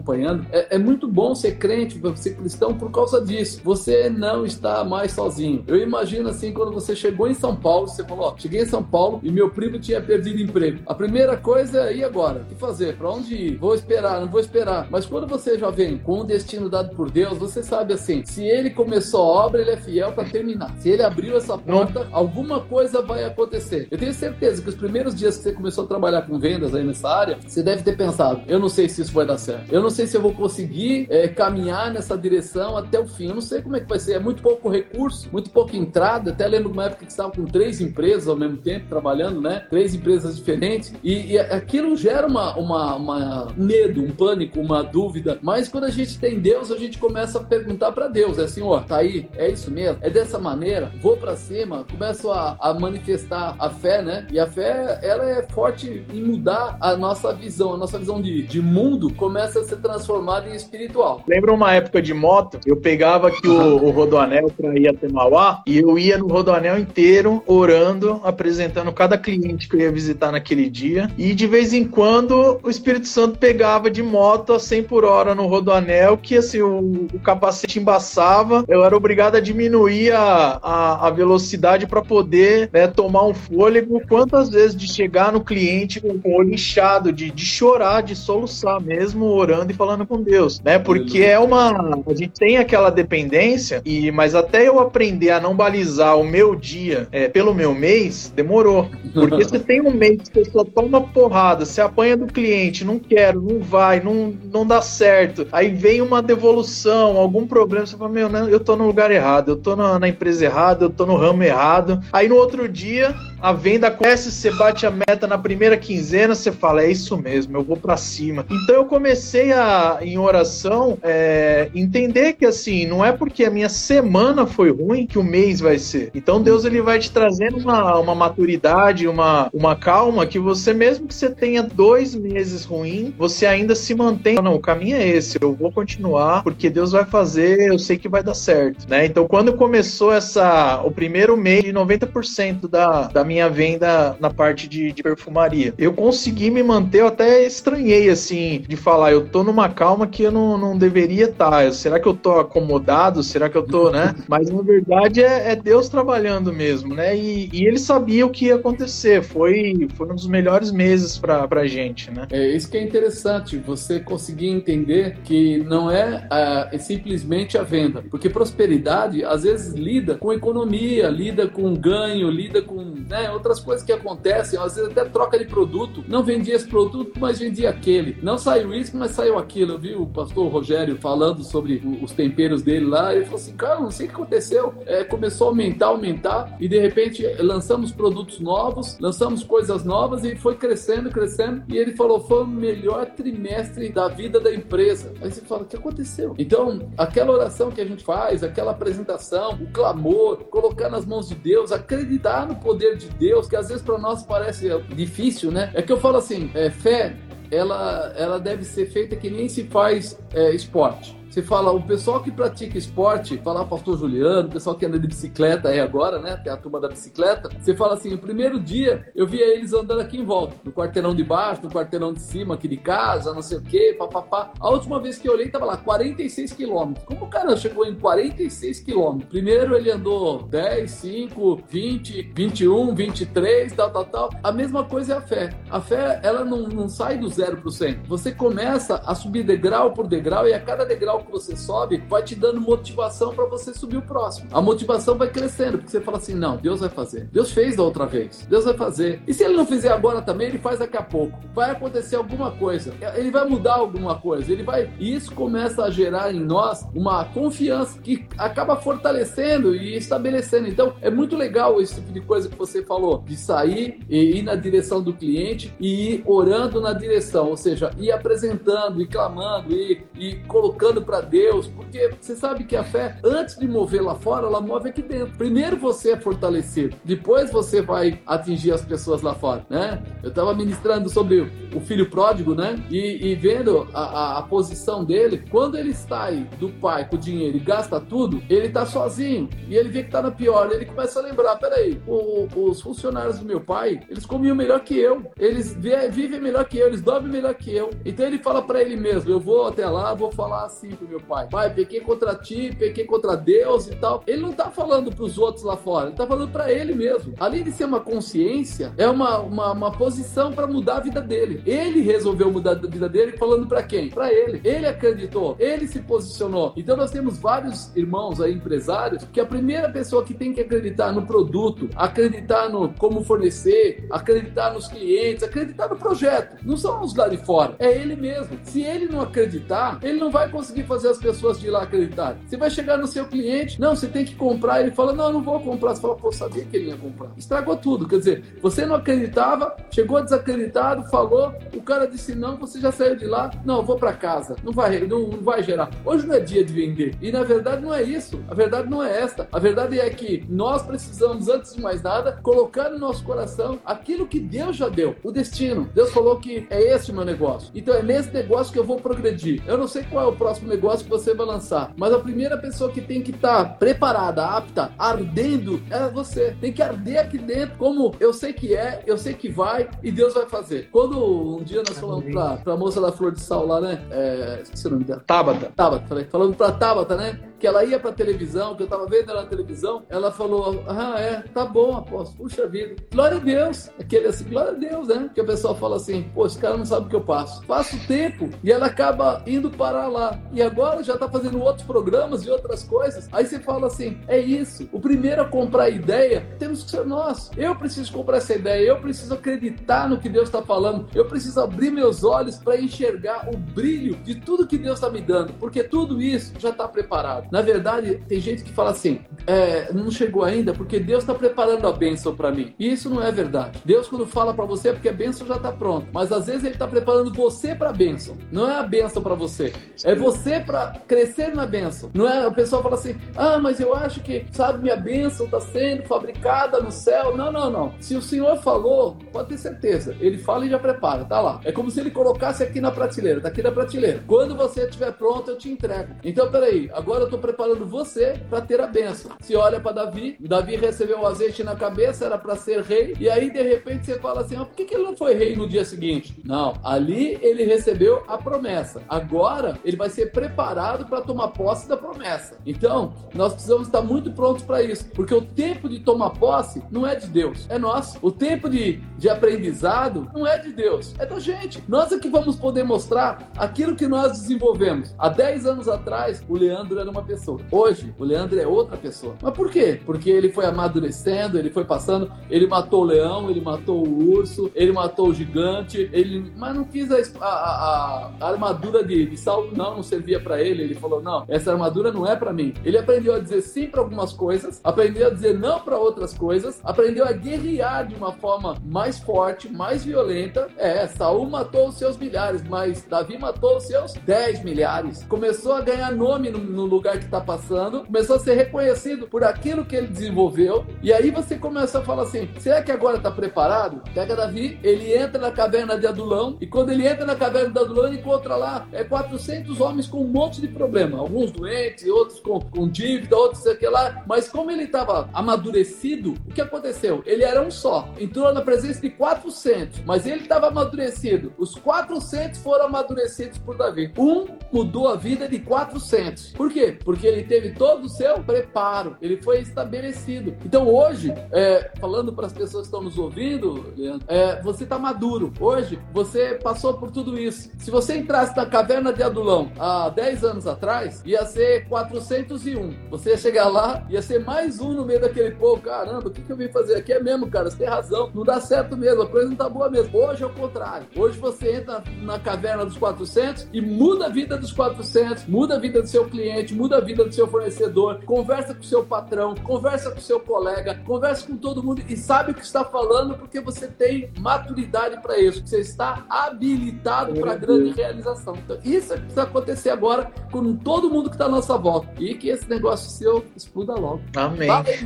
é, é muito bom ser crente, ser cristão por causa disso. Você não está mais sozinho. Eu imagino assim, quando você chegou em São Paulo, você falou: Ó, cheguei em São Paulo e meu primo tinha perdido emprego. A primeira coisa é: e agora? O que fazer? Para onde ir? Vou esperar, não vou esperar. Mas quando você já vem com o destino dado por Deus, você sabe assim: se ele começou a obra, ele é fiel para terminar. Se ele abriu essa porta, alguma coisa vai acontecer. Eu tenho certeza que os primeiros dias que você começou a trabalhar com vendas aí nessa área, você deve ter pensado: eu não sei se isso vai dar certo. Eu não sei se eu vou conseguir é, caminhar nessa direção até o fim. Eu não sei como é que vai ser. É muito pouco recurso, muito pouca entrada. Até lembro uma época que estava com três empresas ao mesmo tempo trabalhando, né? Três empresas diferentes. E, e aquilo gera uma, uma, uma, medo, um pânico, uma dúvida. Mas quando a gente tem Deus, a gente começa a perguntar para Deus: é assim, ó, tá aí? É isso mesmo? É dessa maneira? Vou para cima, começo a, a manifestar a fé, né? E a fé, ela é forte em mudar a nossa visão, a nossa visão de, de mundo começa a ser transformada em espiritual. Lembra uma época de moto? Eu pegava aqui o, o Rodoanel para ir até Mauá e eu ia no Rodoanel inteiro orando, apresentando cada cliente que eu ia visitar naquele dia. E de vez em quando o Espírito Santo pegava de moto a 100 por hora no Rodoanel, que assim o, o capacete embaçava, eu era obrigado a diminuir a, a, a velocidade para poder né, tomar um fôlego. Quantas vezes de chegar no cliente com o olho inchado, de, de chorar, de soluçar mesmo, orando e falando com Deus, né? Porque é uma. A gente tem aquela dependência, e mas até eu aprender a não balizar o meu dia é, pelo meu mês, demorou. Porque você tem um mês que você só toma porrada, você apanha do cliente, não quero, não vai, não, não dá certo. Aí vem uma devolução, algum problema, você fala, meu, eu tô no lugar errado, eu tô na, na empresa errada, eu tô no ramo errado. Aí no outro dia, a venda acontece, você bate a meta na primeira quinzena, você fala, é isso mesmo, eu vou para cima. Então eu comecei a, em oração, é, entender que assim, não é porque a minha semana foi ruim que o mês vai ser. Então Deus ele vai te trazendo uma, uma maturidade, uma, uma calma que você, mesmo que você tenha dois meses ruim, você ainda se mantém. Não, o caminho é esse, eu vou continuar, porque Deus vai fazer, eu sei que vai dar certo. Né? Então, quando começou essa o primeiro mês de 90% da, da minha venda na parte de, de, perfumaria. Eu consegui me manter, eu até estranhei, assim, de falar, eu tô numa calma que eu não, não deveria estar. Tá. Será que eu tô acomodado? Será que eu tô, né? Mas na verdade é, é Deus trabalhando mesmo, né? E, e, ele sabia o que ia acontecer. Foi, foi um dos melhores meses pra, pra gente, né? É isso que é interessante, você conseguir entender que não é, uh, é simplesmente a venda, porque prosperidade às vezes lida com economia, lida com ganho, lida com né, outras coisas que acontecem, às vezes até troca de produto. Não vendia esse produto, mas vendia aquele. Não saiu isso, mas saiu aquilo. Eu vi o pastor Rogério falando sobre os temperos dele lá, ele falou assim, cara, não sei o que aconteceu. É, começou a aumentar, aumentar, e de repente lançamos produtos novos, lançamos coisas novas e foi crescendo, crescendo. E ele falou, foi o melhor trimestre da vida da empresa. Aí você fala, o que aconteceu? Então, aquela oração que a gente faz, aquela apresentação, o clamor, colocar nas mãos de Deus, acreditar no poder de Deus, que às vezes para nós parece difícil, né? É que eu falo assim, é, fé, ela, ela deve ser feita que nem se faz é, esporte. Você fala, o pessoal que pratica esporte, falar pastor Juliano, o pessoal que anda de bicicleta aí agora, né? Tem a turma da bicicleta. Você fala assim, o primeiro dia eu via eles andando aqui em volta, no quarteirão de baixo, no quarteirão de cima, aqui de casa, não sei o quê, papapá. A última vez que eu olhei, tava lá, 46 quilômetros. Como o cara chegou em 46 quilômetros? Primeiro ele andou 10, 5, 20, 21, 23, tal, tal, tal. A mesma coisa é a fé. A fé, ela não, não sai do 0%. Você começa a subir degrau por degrau e a cada degrau que você sobe vai te dando motivação para você subir o próximo. A motivação vai crescendo, porque você fala assim: não, Deus vai fazer. Deus fez da outra vez. Deus vai fazer. E se ele não fizer agora também, ele faz daqui a pouco. Vai acontecer alguma coisa. Ele vai mudar alguma coisa. Ele vai. E isso começa a gerar em nós uma confiança que acaba fortalecendo e estabelecendo. Então, é muito legal esse tipo de coisa que você falou, de sair e ir na direção do cliente e ir orando na direção, ou seja, ir apresentando, e clamando, e, e colocando para Deus, porque você sabe que a fé, antes de mover lá fora, ela move aqui dentro. Primeiro você é fortalecido, depois você vai atingir as pessoas lá fora, né? Eu estava ministrando sobre o filho pródigo, né? E, e vendo a, a, a, posição dele, quando ele sai do pai com o dinheiro e gasta tudo, ele tá sozinho e ele vê que tá na pior. Ele começa a lembrar: peraí, o, os funcionários do meu pai, eles comiam melhor que eu, eles vivem melhor que eu, eles dormem melhor que eu. Então ele fala para ele mesmo: eu vou até lá, vou falar assim pro meu pai. Pai, pequei contra ti, pequei contra Deus e tal. Ele não tá falando pros outros lá fora, ele tá falando para ele mesmo. Além de ser uma consciência, é uma, uma, uma posição para mudar a vida dele. Ele resolveu mudar a vida dele falando para quem? Para ele. Ele acreditou, ele se posicionou. Então nós temos vários irmãos aí, empresários, que a primeira pessoa que tem que acreditar no produto, acreditar no como fornecer, acreditar nos clientes, acreditar no projeto. Não são os lá de fora, é ele mesmo. Se ele não acreditar, ele não vai conseguir fazer as pessoas de lá acreditarem. Você vai chegar no seu cliente, não, você tem que comprar, ele fala, não, não vou comprar. Você fala, pô, sabia que ele ia comprar. Estragou tudo. Quer dizer, você não acreditava, chegou desacreditado, falou, o cara disse não, você já saiu de lá, não, vou para casa. Não vai, não, não vai gerar. Hoje não é dia de vender. E na verdade não é isso. A verdade não é esta. A verdade é que nós precisamos, antes de mais nada, colocar no nosso coração aquilo que Deus já deu, o destino. Deus falou que é esse o meu negócio. Então é nesse negócio que eu vou progredir. Eu não sei qual é o próximo negócio que você vai lançar, mas a primeira pessoa que tem que estar tá preparada, apta, ardendo, é você. Tem que arder aqui dentro, como eu sei que é, eu sei que vai e Deus vai fazer. Quando um dia nós falamos pra, pra moça da Flor de Sal lá, né? É, esqueci o nome dela. Tabata. Tabata, falei. Falando pra Tabata, né? Que ela ia pra televisão, que eu tava vendo ela na televisão, ela falou: Ah, é, tá bom, apóstolo, puxa vida. Glória a Deus. Aquele assim, glória a Deus, né? Que o pessoal fala assim: pô, esse cara não sabe o que eu passo. Passo tempo e ela acaba indo parar lá. E agora já tá fazendo outros programas e outras coisas. Aí você fala assim: é isso. O primeiro a comprar a ideia temos que ser nós. Eu preciso comprar essa ideia, eu preciso acreditar no que Deus está falando, eu preciso abrir meus olhos para enxergar o brilho de tudo que Deus está me dando, porque tudo isso já está preparado. Na verdade, tem gente que fala assim: é, não chegou ainda porque Deus está preparando a bênção para mim. E isso não é verdade. Deus, quando fala para você, é porque a bênção já está pronta. Mas às vezes Ele está preparando você para a bênção. Não é a bênção para você. É você para crescer na bênção. Não é? O pessoal fala assim: ah, mas eu acho que, sabe, minha bênção está sendo fabricada no céu. Não, não, não. Se o Senhor falou, pode ter certeza. Ele fala e já prepara. Tá lá. É como se Ele colocasse aqui na prateleira. Tá aqui na prateleira. Quando você estiver pronto, eu te entrego. Então, peraí. Agora eu tô estou preparando você para ter a bênção. Se olha para Davi, Davi recebeu o azeite na cabeça, era para ser rei, e aí de repente você fala assim: ah, por que, que ele não foi rei no dia seguinte? Não, ali ele recebeu a promessa. Agora ele vai ser preparado para tomar posse da promessa. Então, nós precisamos estar muito prontos para isso, porque o tempo de tomar posse não é de Deus, é nosso. O tempo de, de aprendizado não é de Deus, é da gente. Nós é que vamos poder mostrar aquilo que nós desenvolvemos. Há 10 anos atrás, o Leandro era uma pessoa. Hoje, o Leandro é outra pessoa. Mas por quê? Porque ele foi amadurecendo, ele foi passando, ele matou o leão, ele matou o urso, ele matou o gigante, ele mas não quis a, a, a, armadura de, de não, não servia para ele. Ele falou: não, essa armadura não é para mim. Ele aprendeu a dizer sim para algumas coisas, aprendeu a dizer não para outras coisas, aprendeu a guerrear de uma forma mais forte, mais violenta. É, Saul matou os seus milhares, mas Davi matou os seus 10 milhares. Começou a ganhar nome no, no lugar que está passando, começou a ser reconhecido por aquilo que ele desenvolveu. E aí você começa a falar assim: será que agora está preparado? Pega Davi, ele entra na caverna de Adulão, e quando ele entra na caverna de Adulão, ele encontra lá é 400 homens com um monte de problema. Alguns doentes, outros com, com dívida, outros sei que lá. Mas como ele estava amadurecido, o que aconteceu? Ele era um só. Entrou na presença de 400, mas ele estava amadurecido. Os 400 foram amadurecidos por Davi. Um mudou a vida de 400. Por quê? Porque ele teve todo o seu preparo. Ele foi estabelecido. Então hoje, é, falando para as pessoas que estão nos ouvindo, Leandro, é, você está maduro. Hoje, você passou por tudo isso. Se você entrasse na caverna de Adulão há 10 anos atrás, ia ser 401. Você ia chegar lá, ia ser mais um no meio daquele povo. Caramba, o que, que eu vim fazer aqui? É mesmo, cara, você tem razão. Não dá certo mesmo, a coisa não tá boa mesmo. Hoje é o contrário. Hoje você entra na caverna dos 400 e muda a vida dos 400, muda a vida do seu cliente, muda a vida do seu fornecedor, conversa com o seu patrão, conversa com o seu colega, conversa com todo mundo e sabe o que está falando porque você tem maturidade para isso. Você está habilitado para grande realização. Então, isso é que precisa acontecer agora com todo mundo que está à nossa volta. E que esse negócio seu exploda logo. Amém. Aí,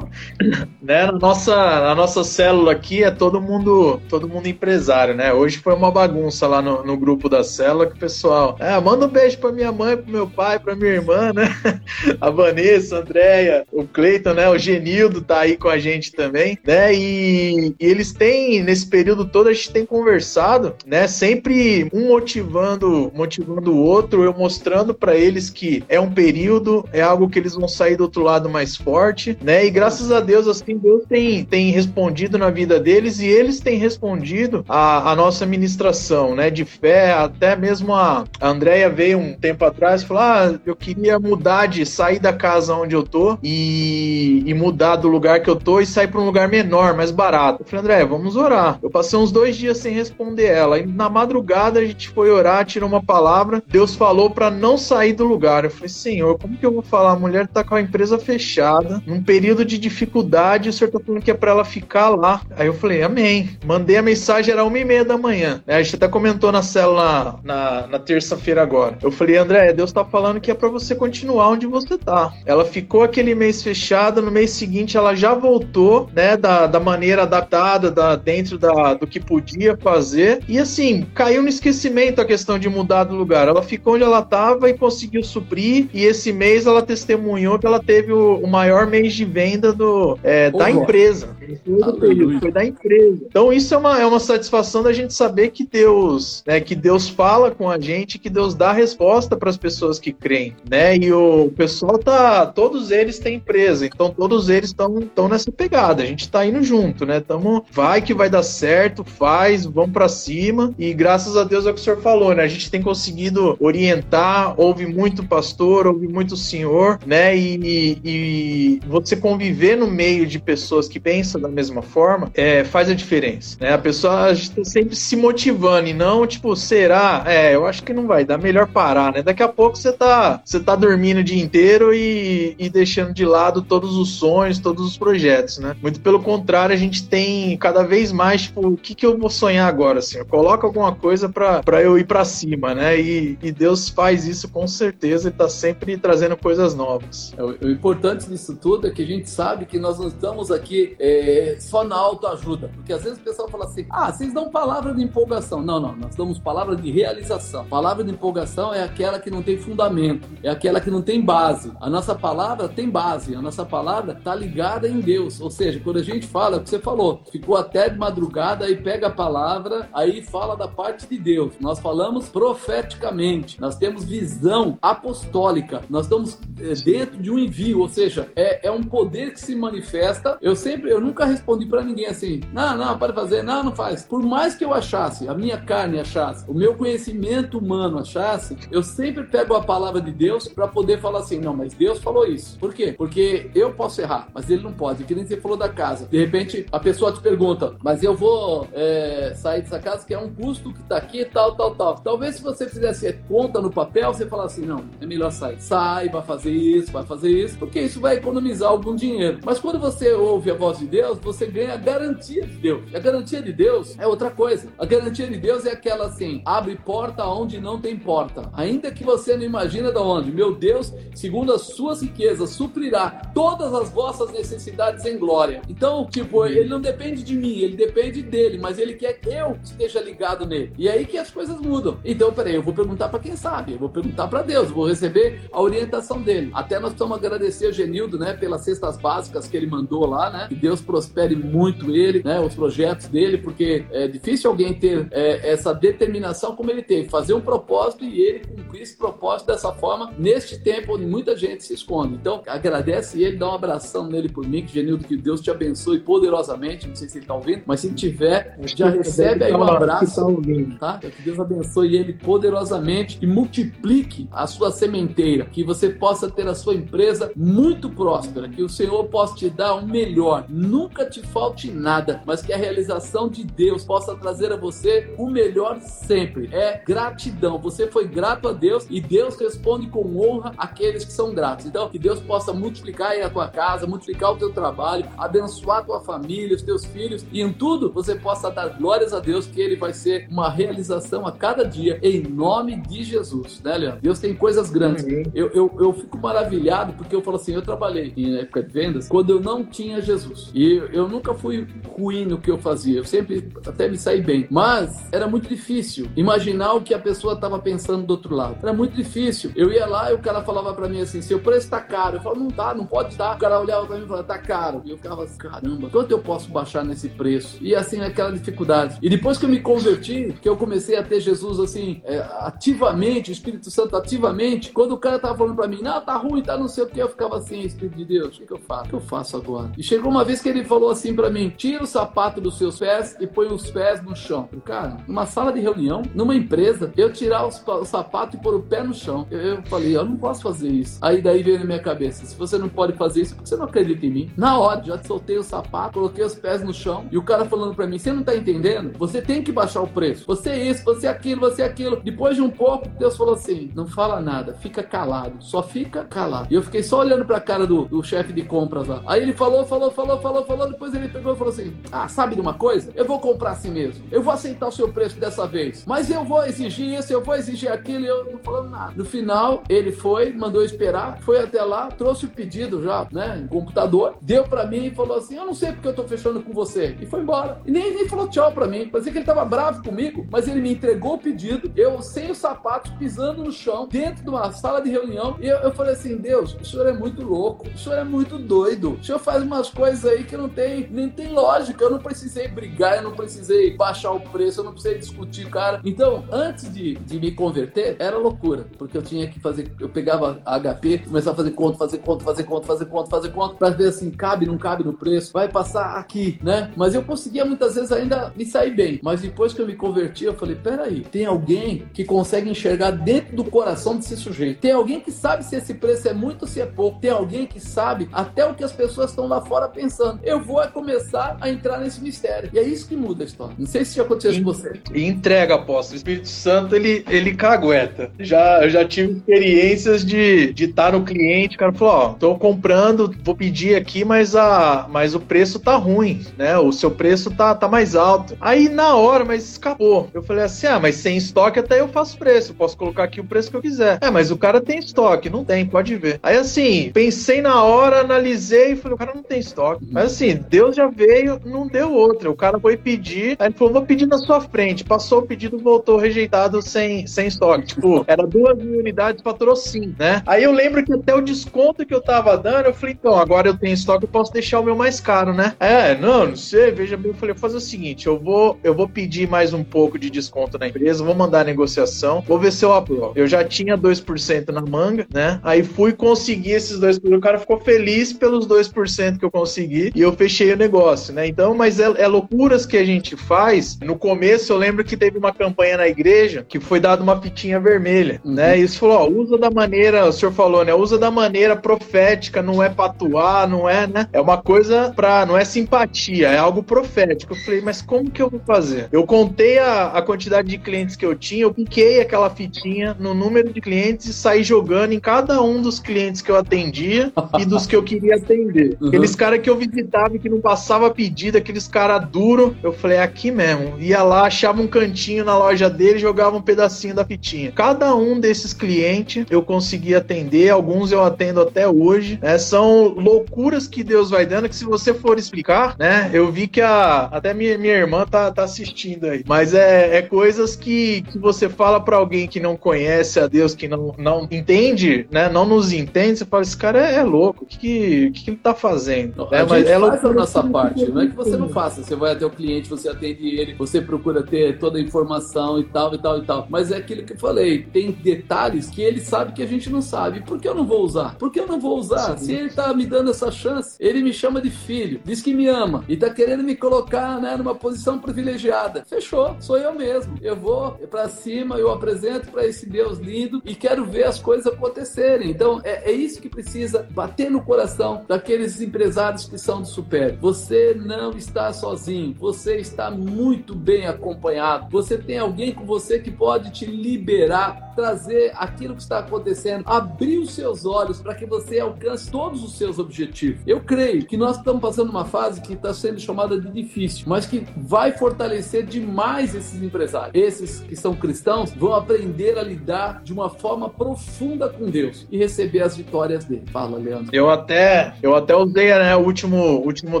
né, na, nossa, na nossa célula aqui é todo mundo, todo mundo empresário, né? Hoje foi uma bagunça lá no, no grupo da célula que o pessoal, é, manda um beijo para minha mãe, para meu pai, para minha irmã, né? A Vanessa, a Andréia, o Cleiton, né? O Genildo tá aí com a gente também, né? E, e eles têm, nesse período todo, a gente tem conversado, né? Sempre um motivando, motivando o outro, eu mostrando para eles que é um período, é algo que eles vão sair do outro lado mais forte, né? E graças a Deus, assim, Deus tem, tem respondido na vida deles e eles têm respondido a, a nossa ministração, né? De fé, até mesmo a, a Andrea veio um tempo atrás e falou: Ah, eu queria mudar sair da casa onde eu tô e, e mudar do lugar que eu tô e sair para um lugar menor, mais barato. Eu falei, André, vamos orar. Eu passei uns dois dias sem responder ela. E na madrugada a gente foi orar, tirou uma palavra. Deus falou para não sair do lugar. Eu falei, Senhor, como que eu vou falar? A mulher tá com a empresa fechada, num período de dificuldade, o senhor tá falando que é pra ela ficar lá. Aí eu falei, Amém. Mandei a mensagem, era uma e meia da manhã. A gente até comentou na célula na, na terça-feira agora. Eu falei, André, Deus tá falando que é para você continuar onde você tá. Ela ficou aquele mês fechada, no mês seguinte ela já voltou, né, da, da maneira adaptada, da, dentro da, do que podia fazer. E assim, caiu no esquecimento a questão de mudar do lugar. Ela ficou onde ela estava e conseguiu suprir. E esse mês ela testemunhou que ela teve o, o maior mês de venda do, é, da empresa. Foi, foi da empresa. Então isso é uma, é uma satisfação da gente saber que Deus, né, que Deus fala com a gente, que Deus dá resposta para as pessoas que creem, né? E o pessoal tá, todos eles têm empresa, então todos eles estão nessa pegada. A gente tá indo junto, né? Tamo, vai que vai dar certo, faz, vamos para cima. E graças a Deus é o que o senhor falou, né? A gente tem conseguido orientar, ouve muito pastor, ouve muito senhor, né? E, e você conviver no meio de pessoas que pensam da mesma forma é, faz a diferença, né? A pessoa a gente tá sempre se motivando e não, tipo, será? É, eu acho que não vai dar, melhor parar, né? Daqui a pouco você tá, você tá dormindo o dia inteiro e, e deixando de lado todos os sonhos, todos os projetos, né? Muito pelo contrário, a gente tem cada vez mais, tipo, o que, que eu vou sonhar agora, assim? Coloca alguma coisa para eu ir para cima, né? E, e, Deus faz isso com certeza e tá sempre trazendo coisas novas. É, o, o, importante disso tudo é que a gente sabe que nós não estamos aqui é, só na autoajuda, porque às vezes o pessoal fala assim, ah, vocês dão palavra de empolgação. Não, não, nós damos palavra de realização. Palavra de empolgação é aquela que não tem fundamento, é aquela que não tem tem base. A nossa palavra tem base. A nossa palavra está ligada em Deus. Ou seja, quando a gente fala, é o que você falou, ficou até de madrugada e pega a palavra, aí fala da parte de Deus. Nós falamos profeticamente. Nós temos visão apostólica. Nós estamos é, dentro de um envio, ou seja, é, é um poder que se manifesta. Eu sempre, eu nunca respondi para ninguém assim, não, não, pode fazer, não, não faz. Por mais que eu achasse, a minha carne achasse, o meu conhecimento humano achasse, eu sempre pego a palavra de Deus para poder falar assim, não, mas Deus falou isso. Por quê? Porque eu posso errar, mas ele não pode. Que nem você falou da casa. De repente, a pessoa te pergunta, mas eu vou é, sair dessa casa que é um custo que tá aqui, tal, tal, tal. Talvez se você fizesse conta no papel, você falasse assim, não, é melhor sair. Sai, vai fazer isso, vai fazer isso, porque isso vai economizar algum dinheiro. Mas quando você ouve a voz de Deus, você ganha a garantia de Deus. A garantia de Deus é outra coisa. A garantia de Deus é aquela assim: abre porta onde não tem porta. Ainda que você não imagina de onde. Meu Deus, segundo as suas riquezas, suprirá todas as vossas necessidades em glória. Então, tipo, ele não depende de mim, ele depende dele, mas ele quer que eu esteja ligado nele. E é aí que as coisas mudam. Então, peraí, eu vou perguntar para quem sabe, eu vou perguntar para Deus, vou receber a orientação dele. Até nós precisamos agradecer o Genildo, né, pelas cestas básicas que ele mandou lá, né? Que Deus prospere muito ele, né, os projetos dele, porque é difícil alguém ter é, essa determinação como ele teve, fazer um propósito e ele cumprir esse propósito dessa forma neste tempo onde muita gente se esconde. Então, agradece ele, dá um abração nele por mim, que Genildo, que Deus te abençoe poderosamente. Não sei se ele está ouvindo, mas se tiver, já recebe aí um abraço, tá? Que Deus abençoe ele poderosamente e multiplique a sua sementeira, que você possa ter a sua empresa muito próspera, que o Senhor possa te dar o melhor, nunca te falte nada, mas que a realização de Deus possa trazer a você o melhor sempre. É gratidão. Você foi grato a Deus e Deus responde com honra aqueles que são gratos. Então, que Deus possa multiplicar aí a tua casa, multiplicar o teu trabalho, abençoar a tua família, os teus filhos e em tudo você possa dar glórias a Deus que ele vai ser uma realização a cada dia em nome de Jesus, né, Leandro? Deus tem coisas grandes. Eu, eu, eu fico maravilhado porque eu falo assim, eu trabalhei em época de vendas quando eu não tinha Jesus. E eu, eu nunca fui ruim no que eu fazia. Eu sempre até me saí bem. Mas era muito difícil imaginar o que a pessoa estava pensando do outro lado. Era muito difícil. Eu ia lá e o cara falava para mim assim, seu preço tá caro. Eu falava, não tá, não pode estar. O cara olhava para mim e falava, tá caro. E eu ficava assim, caramba, quanto eu posso baixar nesse preço? E assim, aquela dificuldade. E depois que eu me converti, que eu comecei a ter Jesus assim, é, ativamente, o Espírito Santo ativamente, quando o cara tava falando para mim, não, tá ruim, tá não sei o que, eu ficava assim, Espírito de Deus, o que, eu faço? O que eu faço agora? E chegou uma vez que ele falou assim para mim, tira o sapato dos seus pés e põe os pés no chão. Cara, numa sala de reunião, numa empresa, eu tirar os, o sapato e pôr o pé no chão. Eu, eu falei, eu não posso fazer isso. Aí daí veio na minha cabeça, se você não pode fazer isso, porque você não acredita em mim? Na hora, já soltei o sapato, coloquei os pés no chão e o cara falando para mim, você não tá entendendo? Você tem que baixar o preço. Você é isso, você é aquilo, você é aquilo. Depois de um pouco, Deus falou assim, não fala nada, fica calado, só fica calado. E eu fiquei só olhando pra cara do, do chefe de compras lá. Aí ele falou, falou, falou, falou, falou, depois ele pegou e falou assim, ah, sabe de uma coisa? Eu vou comprar assim mesmo. Eu vou aceitar o seu preço dessa vez. Mas eu vou exigir isso, eu vou exigir aquilo, e eu não falando nada. No final, ele foi, mandou esperar, foi até lá, trouxe o pedido já, né, em computador, deu pra mim e falou assim, eu não sei porque eu tô fechando com você. E foi embora. E nem, nem falou tchau pra mim. Parecia que ele tava bravo comigo, mas ele me entregou o pedido, eu sem os sapatos, pisando no chão, dentro de uma sala de reunião, e eu, eu falei assim, Deus, o senhor é muito louco, o senhor é muito doido, o senhor faz umas coisas aí que não tem, nem tem lógica, eu não precisei brigar, eu não precisei baixar o preço, eu não precisei discutir, cara. Então, antes de, de me converter, era loucura, porque eu tinha que fazer, eu pegava a HP, começava a fazer conta, fazer conta, fazer conta, fazer conta, fazer conta, pra ver assim, cabe, não cabe no preço, vai passar aqui, né? Mas eu conseguia muitas vezes ainda me sair bem, mas depois que eu me converti, eu falei, peraí, tem alguém que consegue enxergar dentro do coração desse sujeito, tem alguém que sabe se esse preço é muito ou se é pouco, tem alguém que sabe até o que as pessoas estão lá fora pensando. Eu vou é começar a entrar nesse mistério. E é isso que muda a história. Não sei se já aconteceu com você. Entrega, apóstolo. O Espírito Santo, ele, ele cagueta. Já, eu já tive experiências de de estar no cliente, o cara falou, ó, tô comprando, vou pedir aqui, mas, a, mas o preço tá ruim, né? O seu preço tá, tá mais alto. Aí, na hora, mas escapou. Eu falei assim, ah, mas sem estoque até eu faço preço. Posso colocar aqui o preço que eu quiser. É, mas o cara tem estoque. Não tem, pode ver. Aí, assim, pensei na hora, analisei e falei, o cara não tem estoque. Mas, assim, Deus já veio, não deu outra. O cara foi pedir, aí ele falou, vou pedir na sua frente. Passou o pedido, voltou rejeitado sem, sem estoque. Tipo, era duas mil unidades, patrocínio, né? Né? Aí eu lembro que até o desconto que eu tava dando, eu falei, então, agora eu tenho estoque, eu posso deixar o meu mais caro, né? É, não, não sei, veja bem, eu falei, vou fazer o seguinte, eu vou, eu vou pedir mais um pouco de desconto na empresa, vou mandar a negociação, vou ver se eu aprovo. Eu já tinha 2% na manga, né? Aí fui conseguir esses 2%, o cara ficou feliz pelos 2% que eu consegui e eu fechei o negócio, né? Então, mas é, é loucuras que a gente faz. No começo, eu lembro que teve uma campanha na igreja que foi dada uma fitinha vermelha, uhum. né? E isso falou, ó, usa da maneira, o senhor falou, né? Usa da maneira profética, não é patuar, não é, né? É uma coisa pra, não é simpatia, é algo profético. Eu falei, mas como que eu vou fazer? Eu contei a, a quantidade de clientes que eu tinha, eu piquei aquela fitinha no número de clientes e saí jogando em cada um dos clientes que eu atendia e dos que eu queria atender. Uhum. Aqueles caras que eu visitava e que não passava pedido, aqueles caras duro, eu falei, é aqui mesmo. Ia lá, achava um cantinho na loja dele, jogava um pedacinho da fitinha. Cada um desses clientes eu consegui atender, alguns eu atendo até hoje. Né? São loucuras que Deus vai dando, que se você for explicar, né? Eu vi que a até minha, minha irmã tá, tá assistindo aí. Mas é, é coisas que, que você fala para alguém que não conhece a Deus, que não, não entende, né? Não nos entende, você fala, esse cara é, é louco, o que, que, que, ele tá fazendo? É, mas é faz a nossa parte, não é que você não faça. Você vai até o cliente, você atende ele, você procura ter toda a informação e tal, e tal, e tal. Mas é aquilo que eu falei, tem detalhes que ele sabe que a gente não sabe. Por que eu não vou usar? Por que eu não vou usar? Sim. Se ele tá me dando essa chance, ele me chama de filho, diz que me ama e tá querendo me colocar né, numa posição privilegiada. Fechou, sou eu mesmo. Eu vou para cima, eu apresento para esse Deus lindo e quero ver as coisas acontecerem. Então é, é isso que precisa bater no coração daqueles empresários que são do super. Você não está sozinho, você está muito bem acompanhado. Você tem alguém com você que pode te liberar, trazer aquilo que está acontecendo, abrir os seus olhos para que você alcance todos os seus objetivos. Eu creio que nós estamos passando uma fase que está sendo chamada de difícil, mas que vai fortalecer demais esses empresários. Esses que são cristãos vão aprender a lidar de uma forma profunda com Deus e receber as vitórias dele. Fala, Leandro. Eu até, eu até usei né, o último, último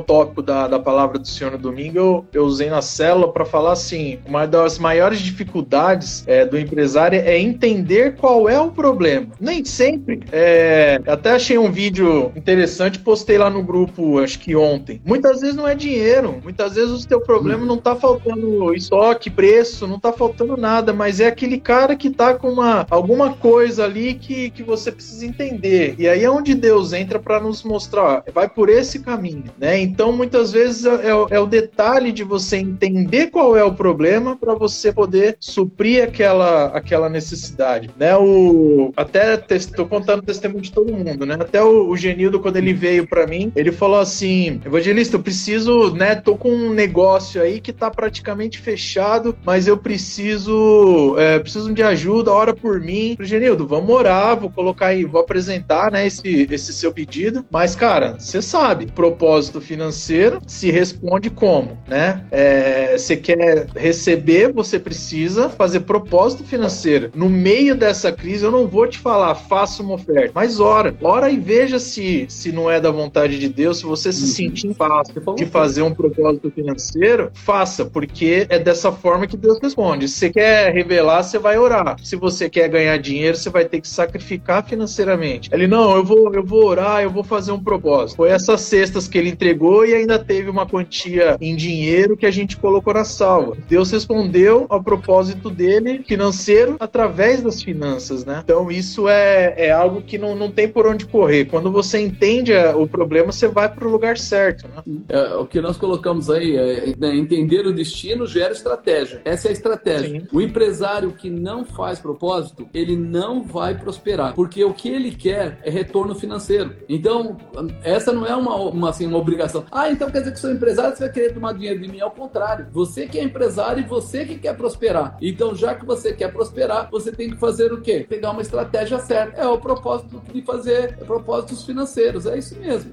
tópico da, da palavra do Senhor no domingo, eu, eu usei na célula para falar assim: uma das maiores dificuldades é, do empresário é entender qual é o problema. Nem sempre. É, até achei um vídeo interessante, postei lá no grupo, acho que ontem. Muitas vezes não é dinheiro, muitas vezes o teu problema não tá faltando estoque, preço, não tá faltando nada, mas é aquele cara que tá com uma, alguma coisa ali que, que você precisa entender. E aí é onde Deus entra para nos mostrar, vai por esse caminho, né? Então muitas vezes é, é, é o detalhe de você entender qual é o problema para você poder suprir aquela, aquela necessidade, né? O até estou contando o testemunho de todo mundo, né? Até o, o Genildo quando ele veio para mim, ele falou assim: "Evangelista, eu preciso, né, tô com um negócio aí que tá praticamente fechado, mas eu preciso, é, preciso de ajuda, ora por mim. Genildo, vamos orar, vou colocar aí, vou apresentar, né, esse, esse seu pedido. Mas, cara, você sabe, propósito financeiro se responde como, né? É, você quer receber, você precisa fazer propósito financeiro. No meio dessa crise, eu não vou te falar, faça uma oferta, mas ora, ora e veja se, se não é da vontade de Deus, se você se uhum. sentir paz de fazer um propósito financeiro, faça, porque é dessa forma que Deus responde. Se você quer revelar, você vai orar. Se você quer ganhar dinheiro, você vai ter que sacrificar financeiramente. Ele, não, eu vou, eu vou orar, eu vou fazer um propósito. Foi essas cestas que ele entregou e ainda teve uma quantia em dinheiro que a gente colocou na salva. Deus respondeu ao propósito dele financeiro através das finanças, né? Então isso é, é algo que não, não tem por onde correr. Quando você entende o problema, você vai para o lugar certo, né? É, o que nós colocamos aí é né, entender o destino gera estratégia. Essa é a estratégia. Sim. O empresário que não faz propósito, ele não vai prosperar, porque o que ele quer é retorno financeiro. Então, essa não é uma, uma, assim, uma obrigação. Ah, então quer dizer que sou empresário, você vai querer tomar dinheiro de mim? Ao contrário, você que é empresário e você que quer prosperar. Então, já que você quer prosperar, você tem que fazer o quê? Pegar uma estratégia certa. É o propósito de fazer propósitos financeiros. É isso mesmo.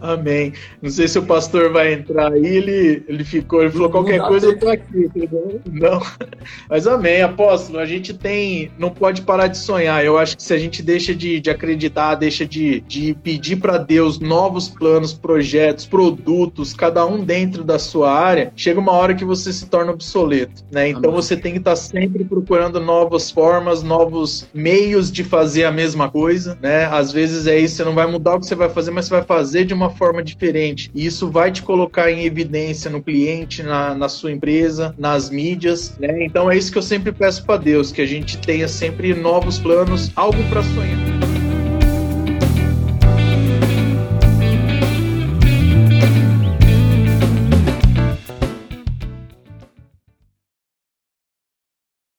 Amém. Não sei se o pastor vai entrar aí, ele, ele ficou, ele falou qualquer coisa eu tô aqui, entendeu? Não. Mas amém, apóstolo, a gente tem, não pode parar de sonhar. Eu acho que se a gente deixa de, de acreditar, deixa de, de pedir para Deus novos planos, projetos, produtos, cada um dentro da sua área, chega uma hora que você se torna obsoleto, né? Então amém. você tem que estar tá sempre procurando novas formas, novos meios de fazer fazer a mesma coisa, né? Às vezes é isso, você não vai mudar o que você vai fazer, mas você vai fazer de uma forma diferente. E isso vai te colocar em evidência no cliente, na, na sua empresa, nas mídias, né? Então é isso que eu sempre peço para Deus, que a gente tenha sempre novos planos, algo para sonhar.